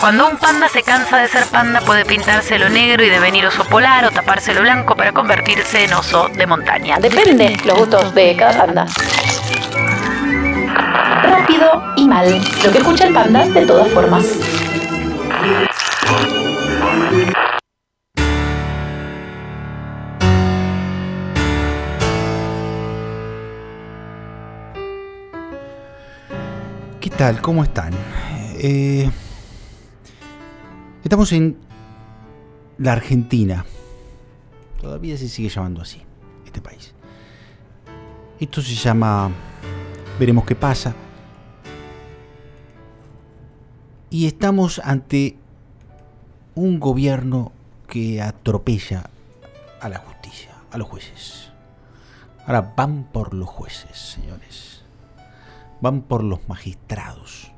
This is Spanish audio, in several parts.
Cuando un panda se cansa de ser panda puede pintárselo negro y devenir oso polar o tapárselo blanco para convertirse en oso de montaña. Depende los gustos de cada panda. Rápido y mal. Lo que escucha el panda de todas formas. ¿Qué tal? ¿Cómo están? Eh, estamos en la Argentina. Todavía se sigue llamando así, este país. Esto se llama Veremos qué pasa. Y estamos ante un gobierno que atropella a la justicia, a los jueces. Ahora van por los jueces, señores van por los magistrados,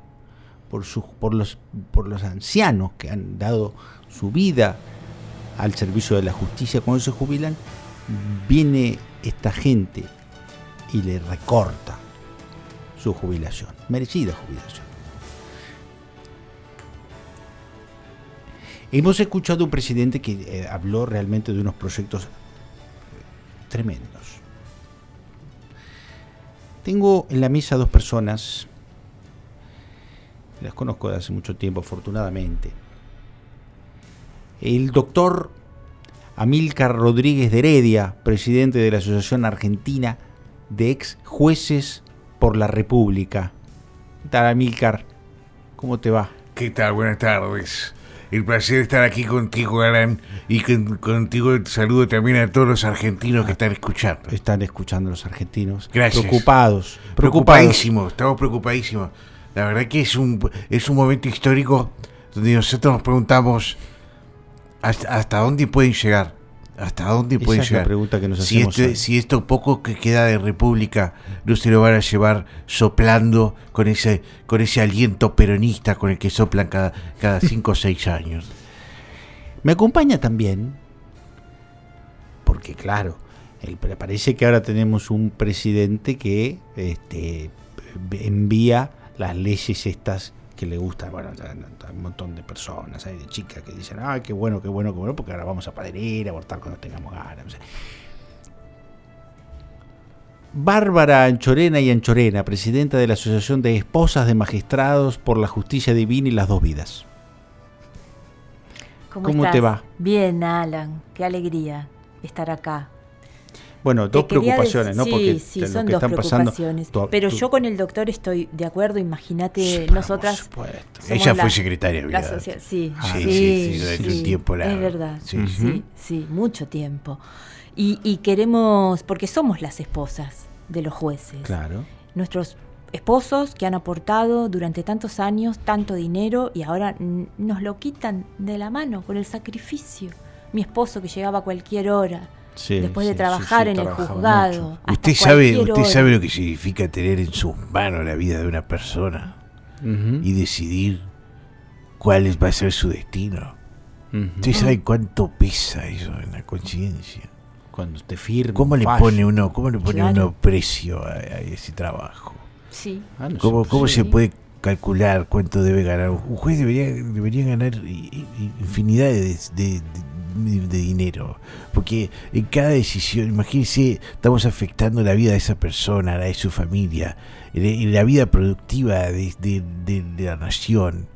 por, los, por los ancianos que han dado su vida al servicio de la justicia. Cuando se jubilan, viene esta gente y le recorta su jubilación, merecida jubilación. Hemos escuchado un presidente que eh, habló realmente de unos proyectos tremendos. Tengo en la mesa dos personas, las conozco de hace mucho tiempo, afortunadamente. El doctor Amílcar Rodríguez de Heredia, presidente de la Asociación Argentina de Ex Jueces por la República. ¿Qué tal, Amílcar? ¿Cómo te va? ¿Qué tal? Buenas tardes. El placer de estar aquí contigo, Alan, y con- contigo saludo también a todos los argentinos que están escuchando. Están escuchando los argentinos. Gracias. Preocupados. Preocupados. Preocupadísimos, estamos preocupadísimos. La verdad que es un, es un momento histórico donde nosotros nos preguntamos hasta, hasta dónde pueden llegar. ¿Hasta dónde Esa pueden es la llegar? pregunta que nos si, hacemos este- si esto poco que queda de república no se lo van a llevar soplando con ese, con ese aliento peronista con el que soplan cada, cada cinco o seis años. Me acompaña también, porque claro, el- parece que ahora tenemos un presidente que este, envía las leyes estas que le gustan, bueno, a un montón de personas, hay de chicas que dicen, ay, qué bueno, qué bueno, qué bueno, porque ahora vamos a parir, a abortar cuando tengamos ganas. Bárbara Anchorena y Anchorena, presidenta de la Asociación de Esposas de Magistrados por la Justicia Divina y las Dos Vidas. ¿Cómo, ¿Cómo estás? te va? Bien, Alan. Qué alegría estar acá. Bueno, dos preocupaciones, ¿no? Sí, Porque sí, son que dos están pasando. preocupaciones. tu- Pero tu- yo con el doctor estoy de acuerdo. Imagínate, Sí, por nosotras. Ella fue la- secretaria, la ¿verdad? socia- sí, Ah, sí, sí, sí, durante un tiempo la- Es verdad. sí. Sí, sí, mucho tiempo. Y, y queremos, porque somos las esposas de los jueces. Claro. Nuestros esposos que han aportado durante tantos años tanto dinero y ahora nos lo quitan de la mano con el sacrificio. Mi esposo que llegaba a cualquier hora, Sí, después de sí, trabajar sí, sí, en el juzgado. Usted sabe, usted hora. sabe lo que significa tener en sus manos la vida de una persona y decidir cuál es- va a ser su destino. Usted sabe cuánto pesa eso en la conciencia. Cuando te firma. ¿Cómo le pone uno, cómo le pone Claro. uno precio a, a ese trabajo? Sí. Ah, no ¿Cómo, sé, cómo sí. se puede calcular cuánto debe ganar? Un juez debería, debería ganar infinidad de, de- de- de dinero. Porque en cada decisión, imagínense, estamos afectando la vida de esa persona, la de su familia, en- la vida productiva de, de- de- de la nación.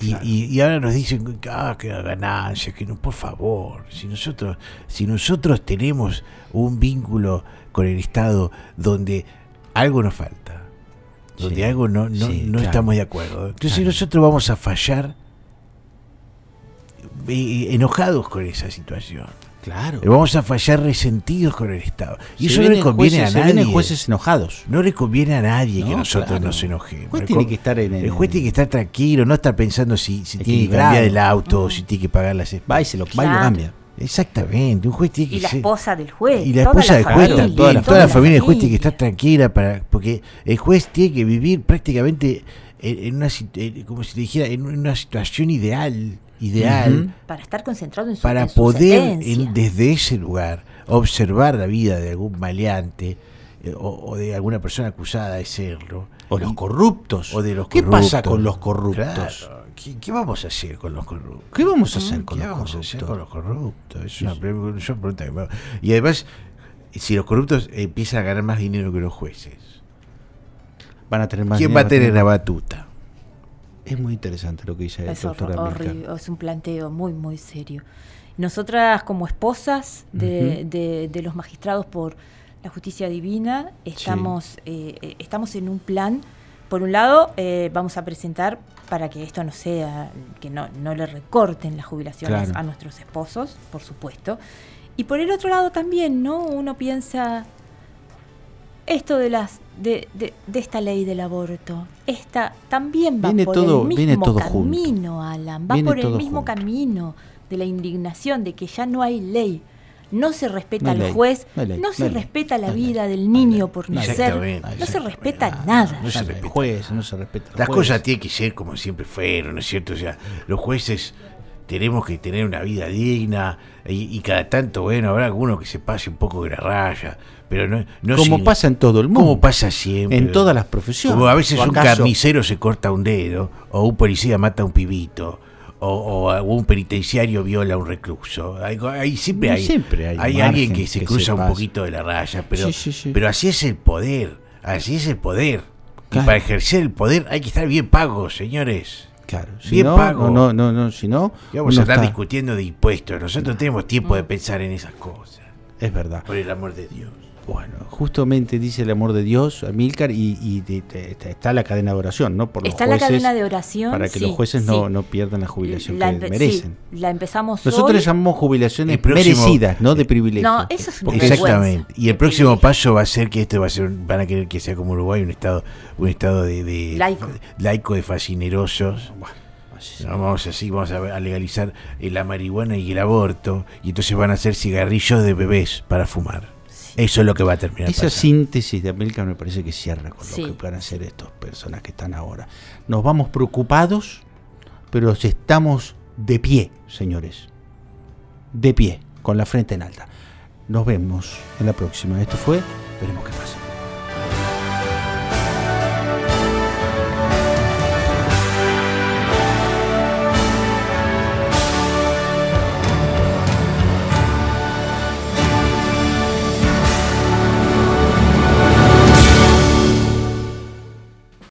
Y, Claro. y- y ahora nos dicen ah, que la ganancia, que no, por favor, si nosotros, si nosotros tenemos un vínculo con el Estado donde algo nos falta, donde Sí, algo no, no, sí, no claro. estamos de acuerdo. Entonces Claro. nosotros vamos a fallar eh, enojados con esa situación. Claro. Vamos a fallar resentidos con el Estado. Y Se eso no le conviene jueces- se a vienen nadie. jueces enojados. No le conviene a nadie que No, nosotros claro. nos enojemos. El juez tiene que estar en el- el juez tiene que estar tranquilo, no estar pensando si, si tiene que cambiar el auto o si tiene que pagar las Va y se lo, va y lo Claro. cambia. Exactamente, un juez tiene que Y la ser- esposa del juez. y la esposa del juez familia, también, toda la, toda la familia del juez tiene que estar tranquila para porque el juez tiene que vivir prácticamente en, en una como si te dijera en una situación ideal, ideal Ujú. Para estar concentrado en su para en su poder en- desde ese lugar observar la vida de algún maleante eh, o, o de alguna persona acusada de serlo O los Y- corruptos. o de los ¿Qué pasa corruptos. con los corruptos? Claro, ¿Qué, qué vamos a hacer con los corruptos? ¿Qué vamos a hacer con ¿Qué los vamos a hacer con corruptos? los corruptos? Es una pre- yo pregunta que me hago. Y además, si los corruptos empiezan a ganar más dinero que los jueces, Van a tener más ¿quién dinero, va a tener la batuta? Es muy interesante lo que dice Es doctor hor- Amilcar. horrible, es un planteo muy, muy serio. Nosotras como esposas de, de- de los magistrados por la justicia divina, estamos, eh, eh, estamos en un plan, por un lado, eh, vamos a presentar para que esto no sea, que no, no le recorten las jubilaciones Claro. a nuestros esposos, por supuesto. Y por el otro lado también, ¿no? Uno piensa, esto de las de, de- de esta ley del aborto, esta también va Viene por todo- el viene mismo junto. camino, Alan, va Viene por el mismo junto. camino de la indignación de que ya no hay ley, no se respeta al juez, no ley, se ley, respeta la ley, vida del niño por nacer, Exactamente, no se respeta nada. no se el respeta juez, no se respeta. Las cosas tienen que ser como siempre fueron, ¿no es cierto? O sea, los jueces tenemos que tener una vida digna y, y cada tanto, bueno, habrá alguno que se pase un poco de la raya, pero no, no Como pasa en todo el mundo. como pasa siempre. En todas las profesiones. Como a veces ¿O un carnicero se corta un dedo, o un policía mata a un pibito, o, o un penitenciario viola a un recluso. Hay, hay- siempre Y hay, siempre hay hay alguien que se que cruza se un poquito de la raya, pero, Sí, sí, sí. pero así es el poder, así es el poder. Y Claro. para ejercer el poder hay que estar bien pagos, señores. Claro, si Bien no, pago. no, no, no, si no, Y vamos a estar está- discutiendo de impuestos. Nosotros tenemos tiempo de pensar en esas cosas. Es verdad. Por el amor de Dios. Bueno, justamente dice el amor de Dios, Amílcar, y, y de- de- está, está la cadena de oración, ¿no? Por los Está la cadena de oración. Para que sí, los jueces no, sí. no pierdan la jubilación La que merecen. sí, la empezamos Nosotros hoy. le llamamos jubilaciones próximo- merecidas, no de privilegio. No, eso es Porque. Exactamente. Y el próximo paso va a ser que este va a ser, van a querer que sea como Uruguay, un estado, un estado de, de- Laico. laico de fascinerosos. así No, Vamos así, vamos a, a legalizar eh, la marihuana y el aborto, y entonces van a hacer cigarrillos de bebés para fumar. Eso es lo que va a terminar. Esa pasando. síntesis de Amílcar me parece que cierra con Sí. lo que puedan hacer estas personas que están ahora. Nos vamos preocupados, pero estamos de pie, señores. De pie, con la frente en alta. Nos vemos en la próxima. Esto fue, veremos qué pasa.